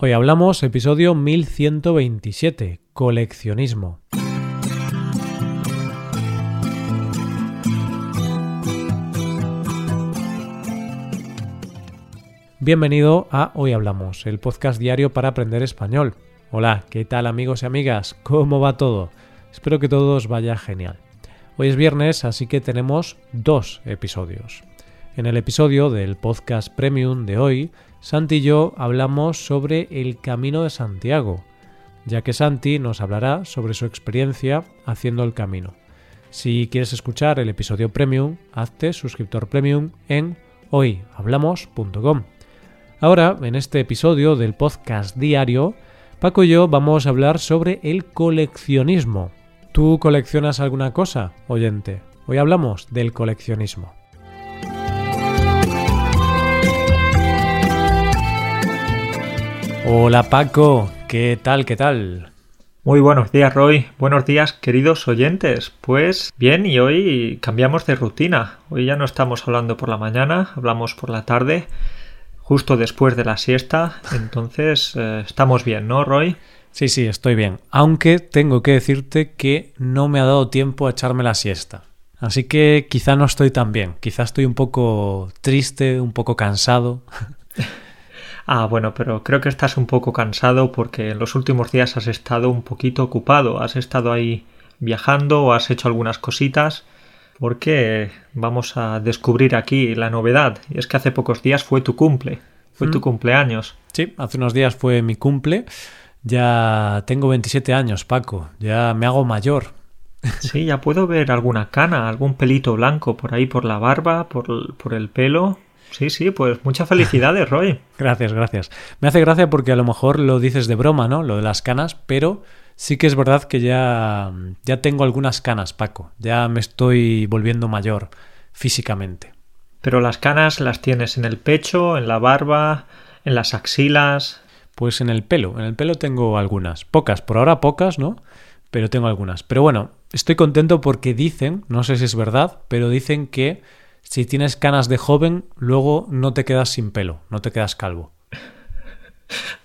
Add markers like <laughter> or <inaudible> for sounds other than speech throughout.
Hoy hablamos episodio 1127, coleccionismo. Bienvenido a Hoy Hablamos, el podcast diario para aprender español. Hola, ¿qué tal amigos y amigas? ¿Cómo va todo? Espero que todo os vaya genial. Hoy es viernes, así que tenemos dos episodios. En el episodio del podcast premium de hoy, Santi y yo hablamos sobre el Camino de Santiago, ya que Santi nos hablará sobre su experiencia haciendo el camino. Si quieres escuchar el episodio premium, hazte suscriptor premium en hoyhablamos.com. Ahora, en este episodio del podcast diario, Paco y yo vamos a hablar sobre el coleccionismo. ¿Tú coleccionas alguna cosa, oyente? Hoy hablamos del coleccionismo. Hola Paco, ¿qué tal? ¿Qué tal? Muy buenos días Roy, buenos días queridos oyentes. Pues bien, y hoy cambiamos de rutina. Hoy ya no estamos hablando por la mañana, hablamos por la tarde, justo después de la siesta. Entonces eh, estamos bien, ¿no Roy? Sí, sí, estoy bien. Aunque tengo que decirte que no me ha dado tiempo a echarme la siesta. Así que quizá no estoy tan bien. Quizá estoy un poco triste, un poco cansado. <laughs> Ah, bueno, pero creo que estás un poco cansado porque en los últimos días has estado un poquito ocupado, has estado ahí viajando o has hecho algunas cositas porque vamos a descubrir aquí la novedad y es que hace pocos días fue tu cumple, fue tu mm. cumpleaños. Sí, hace unos días fue mi cumple. Ya tengo 27 años, Paco, ya me hago mayor. <laughs> Sí, ya puedo ver alguna cana, algún pelito blanco por ahí por la barba, por, por el pelo. Sí, sí, pues muchas felicidades, <laughs> Roy. gracias, gracias. Me hace gracia porque a lo mejor lo dices de broma, ¿no? Lo de las canas, pero sí que es verdad que ya, ya tengo algunas canas, Paco. Ya me estoy volviendo mayor físicamente. Pero las canas las tienes en el pecho, en la barba, en las axilas. Pues en el pelo, en el pelo tengo algunas. Pocas, por ahora pocas, ¿no? Pero tengo algunas. Pero bueno, estoy contento porque dicen, no sé si es verdad, pero dicen que si tienes canas de joven, luego no te quedas sin pelo, no te quedas calvo.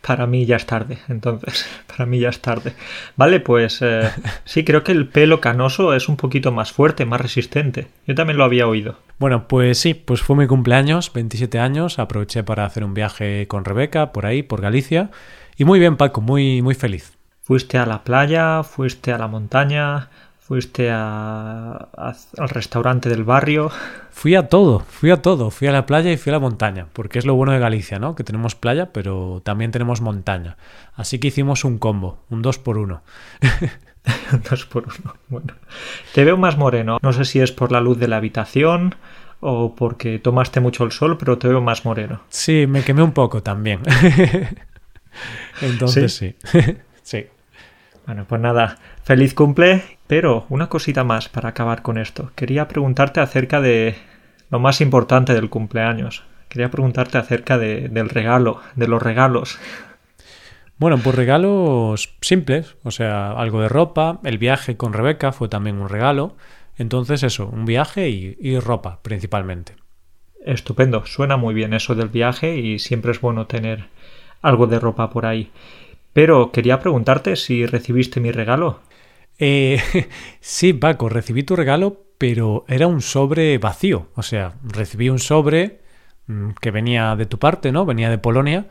Para mí ya es tarde, entonces, <laughs> para mí ya es tarde. Vale, pues eh, <laughs> sí, creo que el pelo canoso es un poquito más fuerte, más resistente. Yo también lo había oído. Bueno, pues sí, pues fue mi cumpleaños, 27 años, aproveché para hacer un viaje con Rebeca por ahí, por Galicia. Y muy bien, Paco, muy, muy feliz. ¿Fuiste a la playa? ¿Fuiste a la montaña? Fuiste a, al restaurante del barrio. Fui a todo, fui a todo, fui a la playa y fui a la montaña, porque es lo bueno de Galicia, ¿no? Que tenemos playa, pero también tenemos montaña. Así que hicimos un combo, un dos por uno. <laughs> dos por uno, bueno. Te veo más moreno, no sé si es por la luz de la habitación o porque tomaste mucho el sol, pero te veo más moreno. Sí, me quemé un poco también. <laughs> Entonces sí. sí. <laughs> Bueno, pues nada, feliz cumple, pero una cosita más para acabar con esto. Quería preguntarte acerca de lo más importante del cumpleaños. Quería preguntarte acerca de, del regalo, de los regalos. Bueno, pues regalos simples, o sea, algo de ropa, el viaje con Rebeca fue también un regalo, entonces eso, un viaje y, y ropa principalmente. Estupendo, suena muy bien eso del viaje y siempre es bueno tener algo de ropa por ahí. Pero quería preguntarte si recibiste mi regalo. Eh, <laughs> sí, Paco, recibí tu regalo, pero era un sobre vacío. O sea, recibí un sobre mm, que venía de tu parte, ¿no? Venía de Polonia,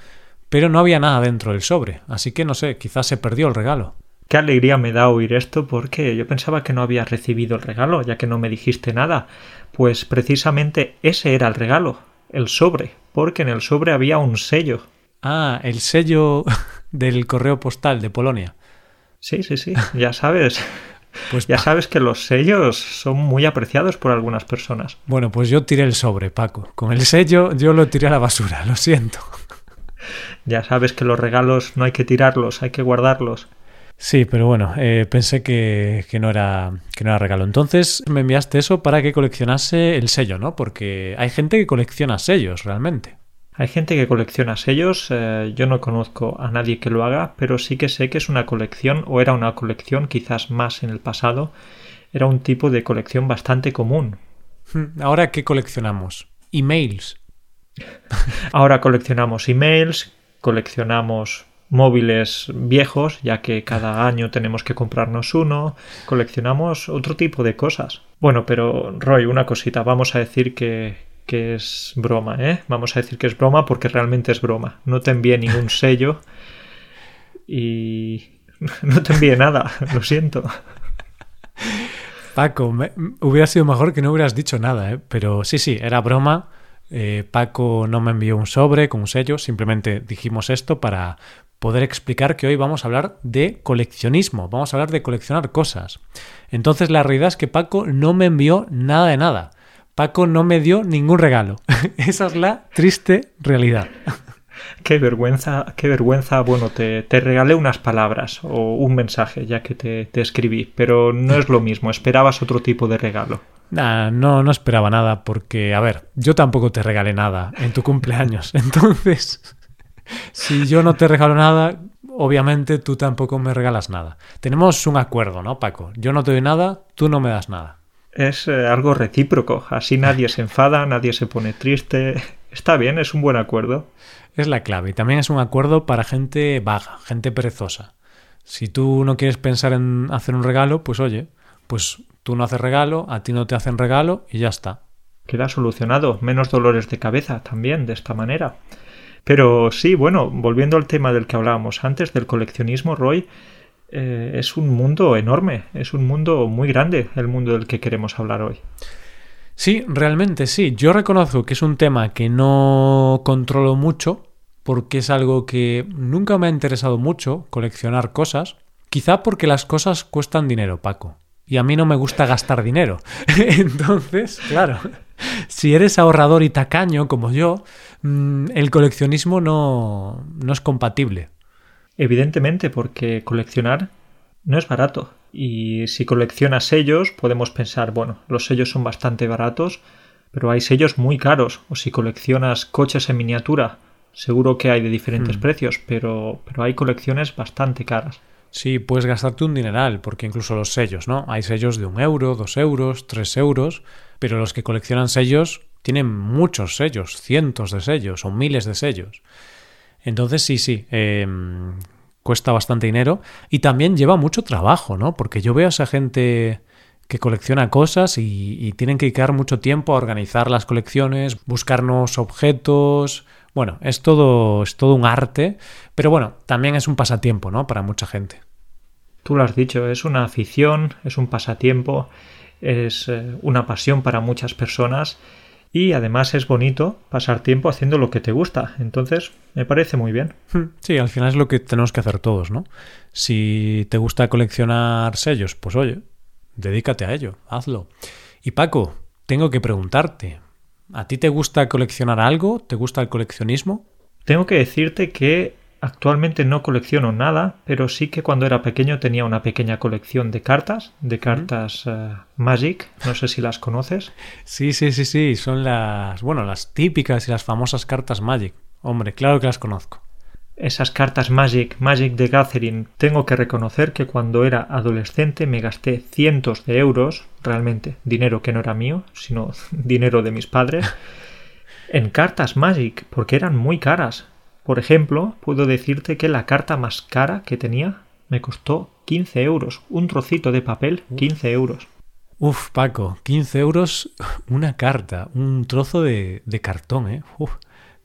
pero no había nada dentro del sobre. Así que no sé, quizás se perdió el regalo. Qué alegría me da oír esto porque yo pensaba que no habías recibido el regalo, ya que no me dijiste nada. Pues precisamente ese era el regalo, el sobre, porque en el sobre había un sello. Ah, el sello <laughs> del correo postal de Polonia. Sí, sí, sí, ya sabes. <laughs> Pues ya sabes que los sellos son muy apreciados por algunas personas. Bueno, pues yo tiré el sobre, Paco. Con el sello yo lo tiré a la basura, lo siento. <laughs> Ya sabes que los regalos no hay que tirarlos, hay que guardarlos. Sí, pero bueno, eh, pensé que, que, no era, que no era regalo. Entonces me enviaste eso para que coleccionase el sello, ¿no? Porque hay gente que colecciona sellos realmente. Hay gente que colecciona sellos, eh, yo no conozco a nadie que lo haga, pero sí que sé que es una colección, o era una colección quizás más en el pasado, era un tipo de colección bastante común. Hmm, Ahora, ¿qué coleccionamos? Emails. <laughs> Ahora coleccionamos emails, coleccionamos móviles viejos, ya que cada año tenemos que comprarnos uno, coleccionamos otro tipo de cosas. Bueno, pero Roy, una cosita, vamos a decir que, que es broma, ¿eh? Vamos a decir que es broma porque realmente es broma. No te envié ningún <laughs> sello y <laughs> no te envié nada, lo siento. Paco, hubiera sido mejor que no hubieras dicho nada, ¿eh? pero sí, sí, era broma. Eh, Paco no me envió un sobre con un sello, simplemente dijimos esto para poder explicar que hoy vamos a hablar de coleccionismo, vamos a hablar de coleccionar cosas. Entonces la realidad es que Paco no me envió nada de nada. Paco no me dio ningún regalo. <laughs> Esa es la triste realidad. <laughs> Qué vergüenza, qué vergüenza. Bueno, te, te regalé unas palabras o un mensaje ya que te, te, escribí, pero no es lo mismo. Esperabas otro tipo de regalo. Nah, no, no esperaba nada porque, a ver, yo tampoco te regalé nada en tu cumpleaños. <laughs> Entonces, si yo no te regalo nada, obviamente tú tampoco me regalas nada. Tenemos un acuerdo, ¿no, Paco? Yo no te doy nada, tú no me das nada. Es eh, algo recíproco. Así nadie se enfada, nadie se pone triste. Está bien, es un buen acuerdo es la clave. Y también es un acuerdo para gente vaga, gente perezosa. Si tú no quieres pensar en hacer un regalo, pues oye, pues tú no haces regalo, a ti no te hacen regalo y ya está. Queda solucionado. Menos dolores de cabeza también de esta manera. Pero sí, bueno, volviendo al tema del que hablábamos antes, del coleccionismo, Roy, eh, es un mundo enorme, es un mundo muy grande el mundo del que queremos hablar hoy. Sí, realmente sí. Yo reconozco que es un tema que no controlo mucho porque es algo que nunca me ha interesado mucho, coleccionar cosas. Quizá porque las cosas cuestan dinero, Paco. Y a mí no me gusta gastar dinero. <laughs> Entonces, claro, si eres ahorrador y tacaño como yo, mm, el coleccionismo no, no es compatible. Evidentemente, porque coleccionar no es barato. Y si coleccionas sellos, podemos pensar, bueno, los sellos son bastante baratos, pero hay sellos muy caros. O si coleccionas coches en miniatura, seguro que hay de diferentes hmm. precios, pero, pero hay colecciones bastante caras. Sí, puedes gastarte un dineral, porque incluso los sellos, ¿no? Hay sellos de un euro, dos euros, tres euros, pero los que coleccionan sellos tienen muchos sellos, cientos de sellos o miles de sellos. Entonces sí, sí, eh, cuesta bastante dinero y también lleva mucho trabajo, ¿no? Porque yo veo a esa gente que colecciona cosas y, tienen que dedicar mucho tiempo a organizar las colecciones, buscar nuevos objetos. Bueno, es todo, es todo un arte, pero bueno, también es un pasatiempo, ¿no? Para mucha gente. Tú lo has dicho, es una afición, es un pasatiempo, es eh, una pasión para muchas personas y además es bonito pasar tiempo haciendo lo que te gusta. Entonces, me parece muy bien. Hmm, sí, al final es lo que tenemos que hacer todos, ¿no? Si te gusta coleccionar sellos, pues oye, dedícate a ello, hazlo. Y Paco, tengo que preguntarte, ¿a ti te gusta coleccionar algo? ¿Te gusta el coleccionismo? Tengo que decirte que Actualmente no colecciono nada, pero sí que cuando era pequeño tenía una pequeña colección de cartas, de cartas eh, Magic, no sé si las conoces. Sí, sí, sí, sí, son las, bueno, las típicas y las famosas cartas Magic. Hombre, claro que las conozco. Esas cartas Magic, Magic de Gathering, tengo que reconocer que cuando era adolescente me gasté cientos de euros, realmente dinero que no era mío, sino <laughs> dinero de mis padres, <laughs> en cartas Magic, porque eran muy caras por ejemplo, puedo decirte que la carta más cara que tenía me costó 15 euros. Un trocito de papel, 15 euros. Uf, Paco, 15 euros <laughs> una carta, un trozo de, cartón, ¿eh? Uf,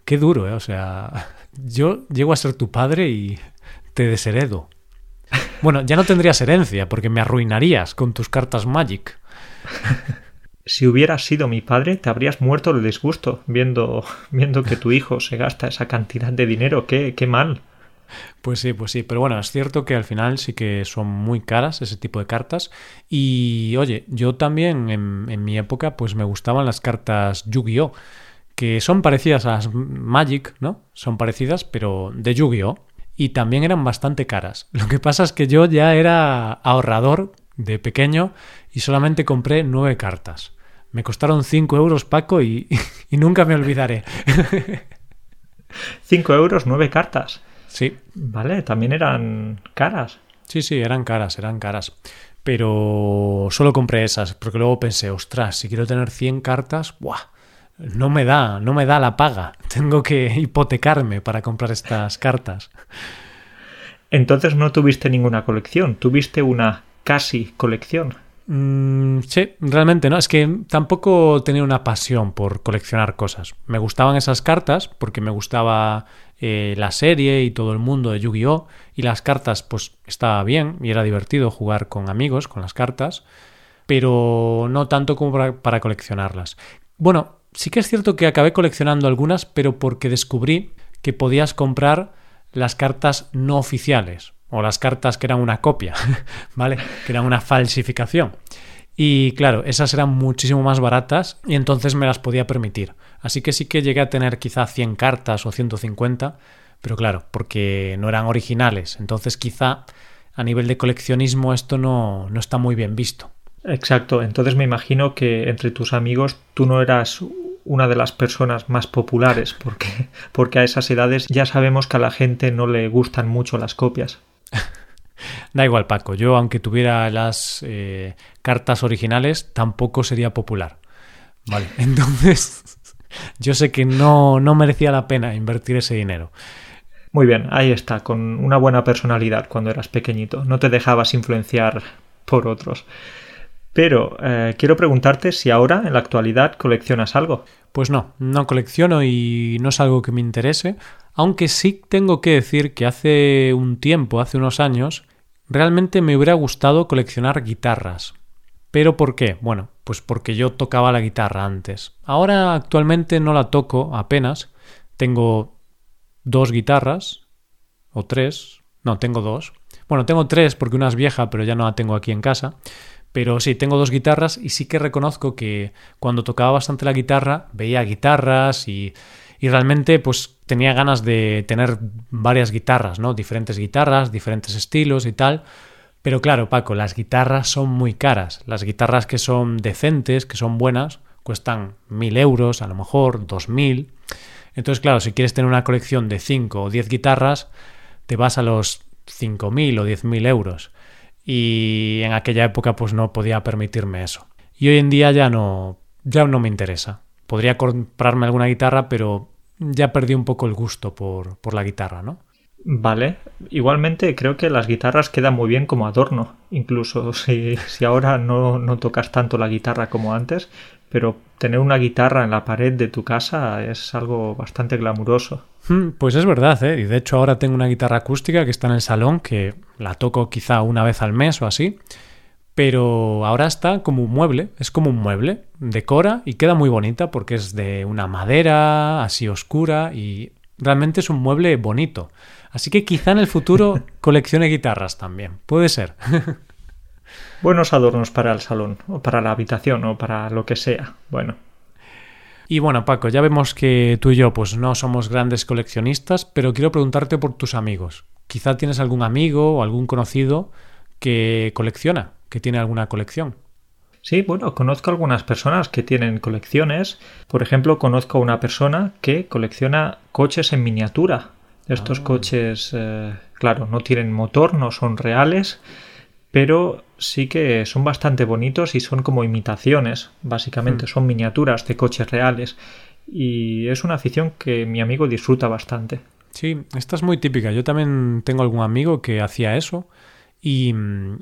qué duro, ¿eh? O sea, <laughs> yo llego a ser tu padre y te desheredo. Bueno, ya no tendrías herencia porque me arruinarías con tus cartas Magic. <laughs> si hubieras sido mi padre, te habrías muerto de disgusto viendo, <laughs> viendo que tu hijo se gasta esa cantidad de dinero. Qué, qué mal. Pues sí, pues sí, pero bueno, es cierto que al final sí que son muy caras ese tipo de cartas. Y oye, yo también en, en mi época pues me gustaban las cartas Yu-Gi-Oh! que son parecidas a las Magic, ¿no? Son parecidas, pero de Yu-Gi-Oh! Y también eran bastante caras. <laughs> Lo que pasa es que yo ya era ahorrador de pequeño y solamente compré nueve cartas. Me costaron 5 euros, Paco, <laughs> y, nunca me olvidaré. <laughs> 5 euros, 9 cartas. Sí. Vale, también eran caras. Sí, sí, eran caras, eran caras. Pero solo compré esas, porque luego pensé, ostras, si quiero tener 100 cartas, ¡buah! No me da, no me da la paga. <laughs> Tengo que hipotecarme para comprar estas cartas. Entonces no tuviste ninguna colección, tuviste una casi colección. Mm, sí, realmente no. Es que tampoco tenía una pasión por coleccionar cosas. Me gustaban esas cartas porque me gustaba eh, la serie y todo el mundo de Yu-Gi-Oh! Y las cartas, pues estaba bien y era divertido jugar con amigos con las cartas, pero no tanto como para, para coleccionarlas. Bueno, sí que es cierto que acabé coleccionando algunas, pero porque descubrí que podías comprar las cartas no oficiales o las cartas que eran una copia, <laughs> ¿vale? Que eran una falsificación. Y claro, esas eran muchísimo más baratas y entonces me las podía permitir. Así que sí que llegué a tener quizá 100 cartas o 150, pero claro, porque no eran originales. Entonces quizá a nivel de coleccionismo esto no, no está muy bien visto. Exacto, entonces me imagino que entre tus amigos tú no eras una de las personas más populares, porque, porque a esas edades ya sabemos que a la gente no le gustan mucho las copias. <laughs> Da igual, Paco. Yo, aunque tuviera las eh, cartas originales, tampoco sería popular. Vale, <laughs> entonces yo sé que no, no merecía la pena invertir ese dinero. Muy bien, ahí está, con una buena personalidad cuando eras pequeñito. No te dejabas influenciar por otros. Pero eh, quiero preguntarte si ahora, en la actualidad, coleccionas algo. Pues no, no colecciono y no es algo que me interese, aunque sí tengo que decir que hace un tiempo, hace unos años, realmente me hubiera gustado coleccionar guitarras. ¿Pero por qué? Bueno, pues porque yo tocaba la guitarra antes. Ahora actualmente no la toco apenas. Tengo dos guitarras, o tres. No, tengo dos. Bueno, tengo tres porque una es vieja, pero ya no la tengo aquí en casa. Pero sí, tengo dos guitarras y sí que reconozco que cuando tocaba bastante la guitarra, veía guitarras y, y realmente pues tenía ganas de tener varias guitarras, ¿no? Diferentes guitarras, diferentes estilos y tal. Pero claro, Paco, las guitarras son muy caras. Las guitarras que son decentes, que son buenas, cuestan mil euros, a lo mejor dos mil. Entonces, claro, si quieres tener una colección de cinco o diez guitarras, te vas a los cinco mil o diez mil euros. Y en aquella época, pues no podía permitirme eso. Y hoy en día ya no, ya no me interesa. Podría comprarme alguna guitarra, pero ya perdí un poco el gusto por, por la guitarra, ¿no? Vale. Igualmente creo que las guitarras quedan muy bien como adorno, incluso <laughs> si, si ahora no, no, tocas tanto la guitarra como antes, pero tener una guitarra en la pared de tu casa es algo bastante glamuroso. Hmm, pues es verdad, ¿eh? Y de hecho ahora tengo una guitarra acústica que está en el salón, que la toco quizá una vez al mes o así, pero ahora está como un mueble, es como un mueble, decora y queda muy bonita porque es de una madera así oscura y realmente es un mueble bonito. Así que quizá en el futuro <laughs> coleccione guitarras también, puede ser. <laughs> Buenos adornos para el salón, o para la habitación, o para lo que sea. Bueno. Y bueno, Paco, ya vemos que tú y yo pues no somos grandes coleccionistas, pero quiero preguntarte por tus amigos. Quizá tienes algún amigo o algún conocido que colecciona que tiene alguna colección. Sí, bueno, conozco algunas personas que tienen colecciones. Por ejemplo, conozco a una persona que colecciona coches en miniatura. Estos ah. coches, eh, claro, no tienen motor, no son reales, pero sí que son bastante bonitos y son como imitaciones, básicamente, hmm. son miniaturas de coches reales. Y es una afición que mi amigo disfruta bastante. Sí, esta es muy típica. Yo también tengo algún amigo que hacía eso y,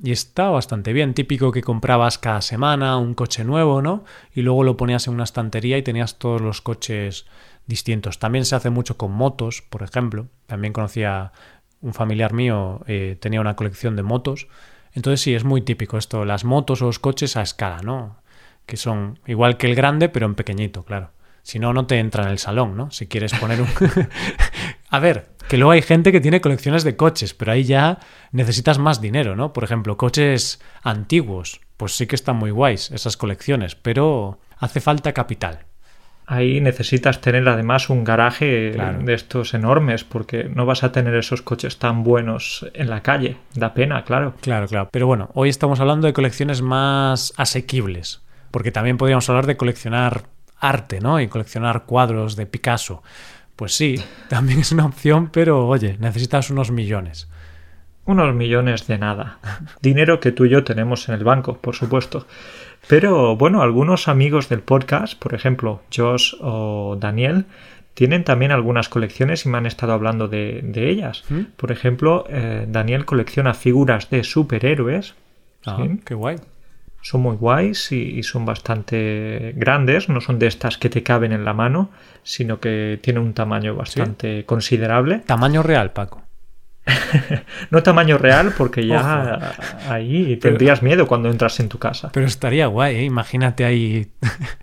está bastante bien. Típico que comprabas cada semana un coche nuevo, ¿no? Y luego lo ponías en una estantería y tenías todos los coches distintos. También se hace mucho con motos, por ejemplo. También conocía un familiar mío, eh, tenía una colección de motos. Entonces sí, es muy típico esto, las motos o los coches a escala, ¿no? Que son igual que el grande, pero en pequeñito, claro. Si no, no te entra en el salón, ¿no? Si quieres poner un... <laughs> a ver, que luego hay gente que tiene colecciones de coches, pero ahí ya necesitas más dinero, ¿no? Por ejemplo, coches antiguos, pues sí que están muy guays esas colecciones, pero hace falta capital. Ahí necesitas tener además un garaje de estos enormes, porque no vas a tener esos coches tan buenos en la calle. Da pena, claro. Claro, claro. Pero bueno, hoy estamos hablando de colecciones más asequibles, porque también podríamos hablar de coleccionar arte, ¿no? Y coleccionar cuadros de Picasso. Pues sí, <laughs> también es una opción, pero oye, necesitas unos millones. Unos millones de nada. Dinero que tú y yo tenemos en el banco, por supuesto. Pero bueno, algunos amigos del podcast, por ejemplo, Josh o Daniel, tienen también algunas colecciones y me han estado hablando de, ellas. ¿Mm? Por ejemplo, eh, Daniel colecciona figuras de superhéroes. Ah, qué guay. Son muy guays y, son bastante grandes, no son de estas que te caben en la mano, sino que tienen un tamaño bastante considerable. Tamaño real, Paco. <laughs> no tamaño real, porque ya ahí tendrías miedo cuando entras en tu casa. Pero estaría guay, ¿eh? imagínate ahí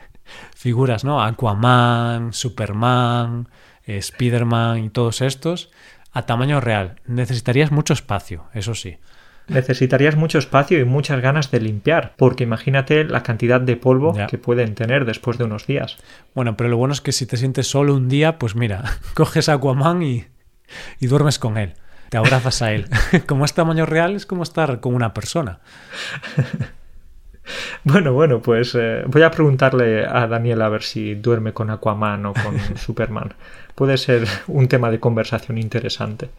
<laughs> figuras, ¿no? Aquaman, Superman, eh, Spiderman y todos estos a tamaño real. Necesitarías mucho espacio, eso sí. Necesitarías mucho espacio y muchas ganas de limpiar, porque imagínate la cantidad de polvo que pueden tener después de unos días. Bueno, pero lo bueno es que si te sientes solo un día, pues mira, <laughs> coges a Aquaman y, y duermes con él te abrazas a él. <laughs> como es tamaño real, es como estar con una persona. <laughs> Bueno, bueno, pues eh, voy a preguntarle a Daniel a ver si duerme con Aquaman o con Superman. Puede ser un tema de conversación interesante.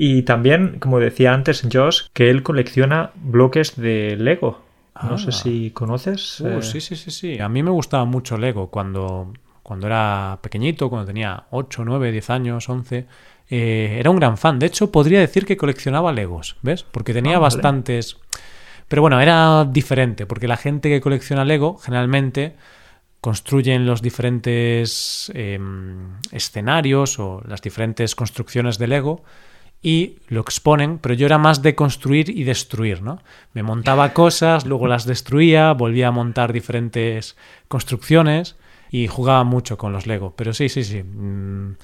Y también, como decía antes Josh, que él colecciona bloques de Lego. No sé ah. si conoces. Uh, sí, sí, sí, sí. A mí me gustaba mucho Lego cuando, cuando era pequeñito, cuando tenía 8, 9, 10 años, 11. Eh, era un gran fan. De hecho, podría decir que coleccionaba Legos, ¿ves? Porque tenía ah, bastantes... Pero bueno, era diferente, porque la gente que colecciona Lego generalmente construyen los diferentes em, escenarios o las diferentes construcciones de Lego y lo exponen, pero yo era más de construir y destruir, ¿no? Me montaba cosas, luego las destruía, volvía a montar diferentes construcciones y jugaba mucho con los Lego. Pero sí, sí, sí. Mm,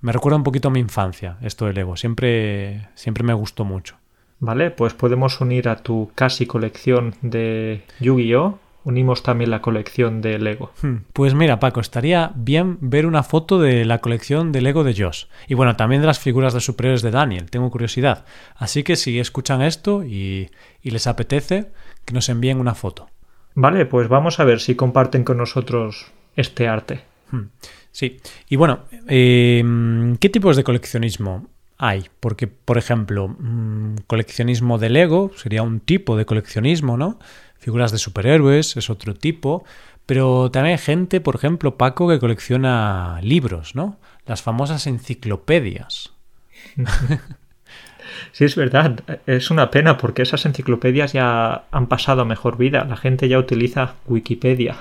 me recuerda un poquito a mi infancia, esto del Lego. Siempre, siempre me gustó mucho. Vale, pues podemos unir a tu casi colección de Yu-Gi-Oh! Unimos también la colección de Lego. Hmm, pues mira, Paco, estaría bien ver una foto de la colección de Lego de Josh. Y bueno, también de las figuras de superiores de Daniel. Tengo curiosidad. Así que si escuchan esto y, y les apetece, que nos envíen una foto. Vale, pues vamos a ver si comparten con nosotros este arte. Hmm. Sí, y bueno, em, ¿qué tipos de coleccionismo hay? Porque, por ejemplo, mm, coleccionismo de Lego sería un tipo de coleccionismo, ¿no? Figuras de superhéroes es otro tipo, pero también hay gente, por ejemplo, Paco, que colecciona libros, ¿no? Las famosas enciclopedias. <laughs> Sí, es verdad. Es una pena porque esas enciclopedias ya han pasado a mejor vida. La gente ya utiliza Wikipedia.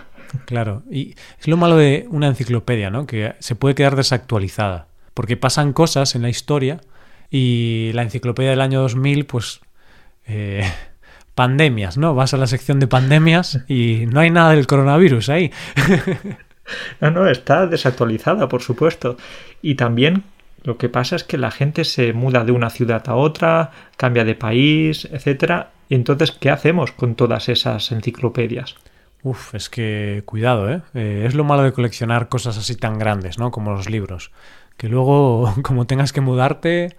Claro, y es lo malo de una enciclopedia, ¿no? Que se puede quedar desactualizada, porque pasan cosas en la historia y la enciclopedia del año 2000, pues... Eh, pandemias, ¿no? Vas a la sección de pandemias y no hay nada del coronavirus ahí. <laughs> No, no, está desactualizada, por supuesto. Y también lo que pasa es que la gente se muda de una ciudad a otra, cambia de país, etcétera. Y entonces, ¿qué hacemos con todas esas enciclopedias? Uf, es que cuidado, ¿eh? ¿eh? Es lo malo de coleccionar cosas así tan grandes, ¿no? Como los libros. Que luego, <laughs> como tengas que mudarte,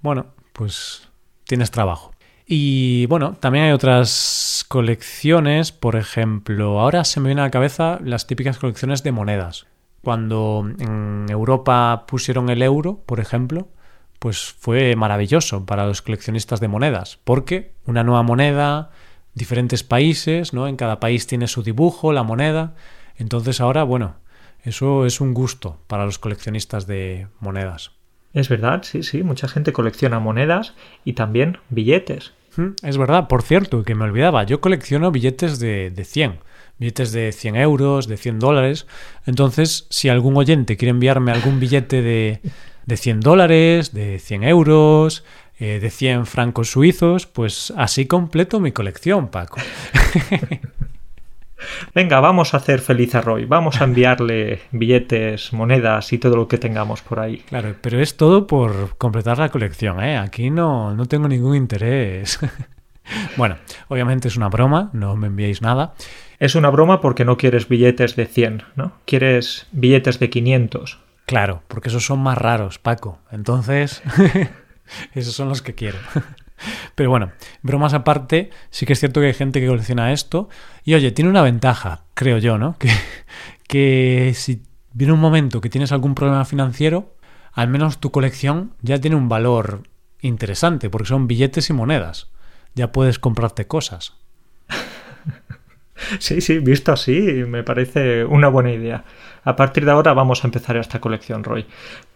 bueno, pues tienes trabajo. Y bueno, también hay otras colecciones, por ejemplo, ahora se me viene a la cabeza las típicas colecciones de monedas. Cuando en Europa pusieron el euro, por ejemplo, pues fue maravilloso para los coleccionistas de monedas, porque una nueva moneda diferentes países, ¿no? En cada país tiene su dibujo, la moneda. Entonces ahora, bueno, eso es un gusto para los coleccionistas de monedas. Es verdad, sí, sí, mucha gente colecciona monedas y también billetes. Es verdad, por cierto, que me olvidaba, yo colecciono billetes de, de 100, billetes de 100 euros, de 100 dólares. Entonces, si algún oyente quiere enviarme algún billete de, de 100 dólares, de 100 euros, eh, de 100 francos suizos, pues así completo mi colección, Paco. <laughs> Venga, vamos a hacer feliz a Roy. Vamos a enviarle <laughs> billetes, monedas y todo lo que tengamos por ahí. Claro, pero es todo por completar la colección, ¿eh? Aquí no, no tengo ningún interés. <laughs> bueno, obviamente es una broma, no me enviéis nada. Es una broma porque no quieres billetes de 100, ¿no? Quieres billetes de 500. Claro, porque esos son más raros, Paco. Entonces... <laughs> Esos son los que quiero. <laughs> Pero bueno, bromas aparte, sí que es cierto que hay gente que colecciona esto. Y oye, tiene una ventaja, creo yo, ¿no? <laughs> Que, que si viene un momento que tienes algún problema financiero, al menos tu colección ya tiene un valor interesante, porque son billetes y monedas. Ya puedes comprarte cosas. Sí, sí, visto así, me parece una buena idea. A partir de ahora vamos a empezar esta colección, Roy.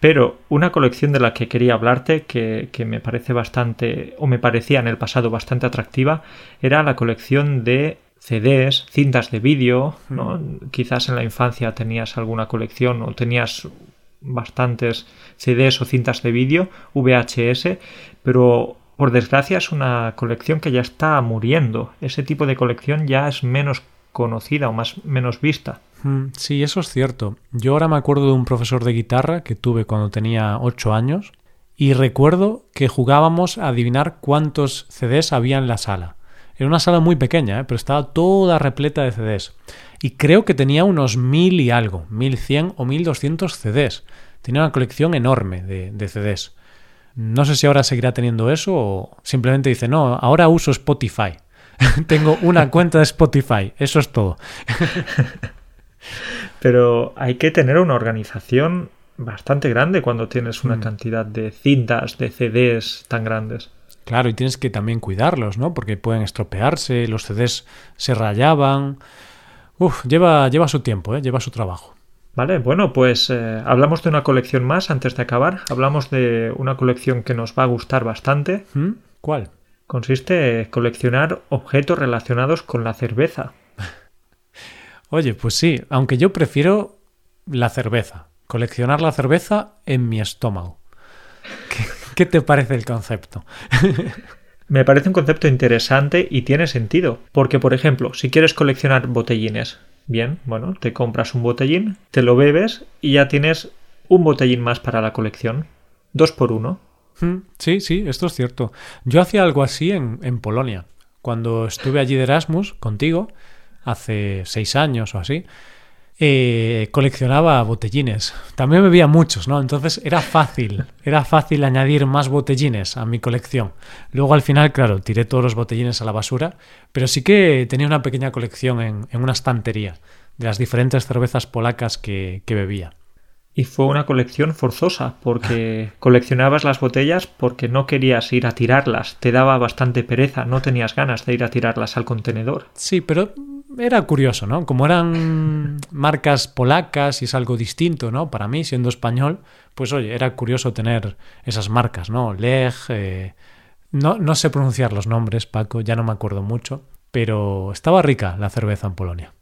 Pero una colección de la que quería hablarte, que, que, me parece bastante, o me parecía en el pasado bastante atractiva, era la colección de CDs, cintas de vídeo, ¿no? Quizás en la infancia tenías alguna colección o tenías bastantes CDs o cintas de vídeo, VHS, pero por desgracia es una colección que ya está muriendo. Ese tipo de colección ya es menos conocida o más menos vista. Mm, sí, eso es cierto. Yo ahora me acuerdo de un profesor de guitarra que tuve cuando tenía 8 años y recuerdo que jugábamos a adivinar cuántos CDs había en la sala. Era una sala muy pequeña, ¿eh? pero estaba toda repleta de CDs. Y creo que tenía unos mil y algo, mil cien o mil doscientos CDs. Tenía una colección enorme de, de CDs. No sé si ahora seguirá teniendo eso o simplemente dice, no, ahora uso Spotify. <laughs> Tengo una cuenta de Spotify, eso es todo. <laughs> Pero hay que tener una organización bastante grande cuando tienes una mm. cantidad de cintas, de CDs tan grandes. Claro, y tienes que también cuidarlos, ¿no? Porque pueden estropearse, los CDs se rayaban. Uf, lleva, lleva su tiempo, ¿eh? lleva su trabajo. Vale, bueno, pues eh, hablamos de una colección más antes de acabar. Hablamos de una colección que nos va a gustar bastante. ¿Mm? ¿Cuál? Consiste en coleccionar objetos relacionados con la cerveza. <laughs> Oye, pues sí, aunque yo prefiero la cerveza. Coleccionar la cerveza en mi estómago. <laughs> ¿Qué, qué te parece el concepto? <laughs> Me parece un concepto interesante y tiene sentido. Porque, por ejemplo, si quieres coleccionar botellines, Bien, bueno, te compras un botellín, te lo bebes y ya tienes un botellín más para la colección. Dos por uno. Hmm, sí, sí, esto es cierto. Yo hacía algo así en, en Polonia. Cuando estuve allí de Erasmus contigo, hace seis años o así, eh, coleccionaba botellines. También bebía muchos, ¿no? Entonces era fácil, <laughs> era fácil añadir más botellines a mi colección. Luego al final, claro, tiré todos los botellines a la basura, pero sí que tenía una pequeña colección en, una estantería de las diferentes cervezas polacas que, que bebía. Y fue una colección forzosa, porque <laughs> coleccionabas las botellas porque no querías ir a tirarlas, te daba bastante pereza, no tenías ganas de ir a tirarlas al contenedor. Sí, pero era curioso, ¿no? Como eran marcas polacas y es algo distinto, ¿no? Para mí, siendo español, pues oye, era curioso tener esas marcas, ¿no? Leg, eh, no, no sé pronunciar los nombres, Paco, ya no me acuerdo mucho, pero estaba rica la cerveza en Polonia.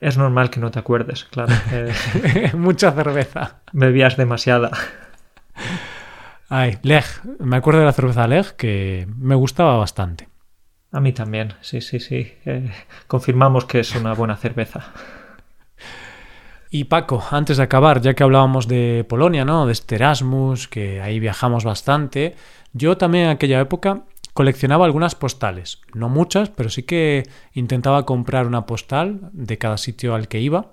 Es normal que no te acuerdes, claro. <laughs> Mucha cerveza. Bebías demasiada. Ay, Leg, me acuerdo de la cerveza Leg que me gustaba bastante. A mí también, sí, sí, sí. Eh, confirmamos que es una buena cerveza. Y Paco, antes de acabar, ya que hablábamos de Polonia, ¿no? De este Erasmus, que ahí viajamos bastante, yo también en aquella época coleccionaba algunas postales. No muchas, pero sí que intentaba comprar una postal de cada sitio al que iba.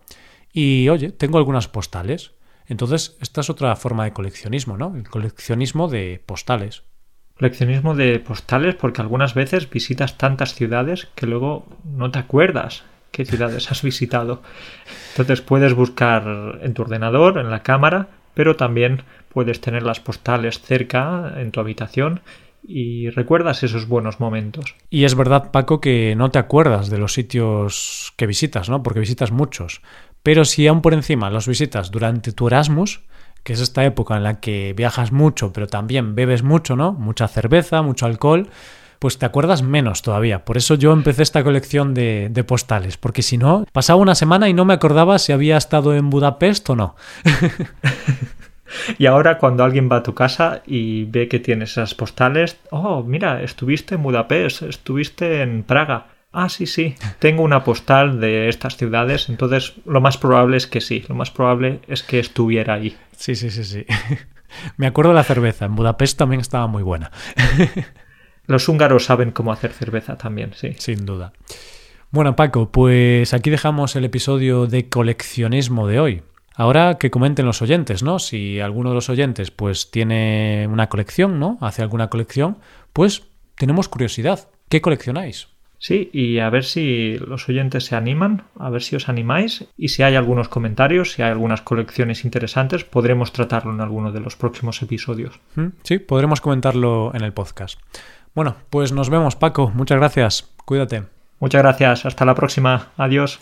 Y oye, tengo algunas postales. Entonces, esta es otra forma de coleccionismo, ¿no? El coleccionismo de postales. Coleccionismo de postales porque algunas veces visitas tantas ciudades que luego no te acuerdas qué ciudades has visitado. Entonces puedes buscar en tu ordenador, en la cámara, pero también puedes tener las postales cerca en tu habitación y recuerdas esos buenos momentos. Y es verdad, Paco, que no te acuerdas de los sitios que visitas, ¿no? Porque visitas muchos. Pero si aún por encima los visitas durante tu Erasmus, que es esta época en la que viajas mucho, pero también bebes mucho, ¿no? Mucha cerveza, mucho alcohol, pues te acuerdas menos todavía. Por eso yo empecé esta colección de, de, postales, porque si no, pasaba una semana y no me acordaba si había estado en Budapest o no. <laughs> y ahora cuando alguien va a tu casa y ve que tienes esas postales, oh, mira, estuviste en Budapest, estuviste en Praga. Ah, sí, sí, tengo una postal de estas ciudades, entonces lo más probable es que sí, lo más probable es que estuviera ahí. Sí, sí, sí, sí. <laughs> Me acuerdo de la cerveza, en Budapest también estaba muy buena. <laughs> Los húngaros saben cómo hacer cerveza también, sí. Sin duda. Bueno, Paco, pues aquí dejamos el episodio de coleccionismo de hoy. Ahora que comenten los oyentes, ¿no? Si alguno de los oyentes pues tiene una colección, ¿no? Hace alguna colección, pues tenemos curiosidad. ¿Qué coleccionáis? Sí, y a ver si los oyentes se animan, a ver si os animáis y si hay algunos comentarios, si hay algunas colecciones interesantes, podremos tratarlo en alguno de los próximos episodios. Mm, sí, podremos comentarlo en el podcast. Bueno, pues nos vemos Paco, muchas gracias, cuídate. Muchas gracias. Hasta la próxima. Adiós.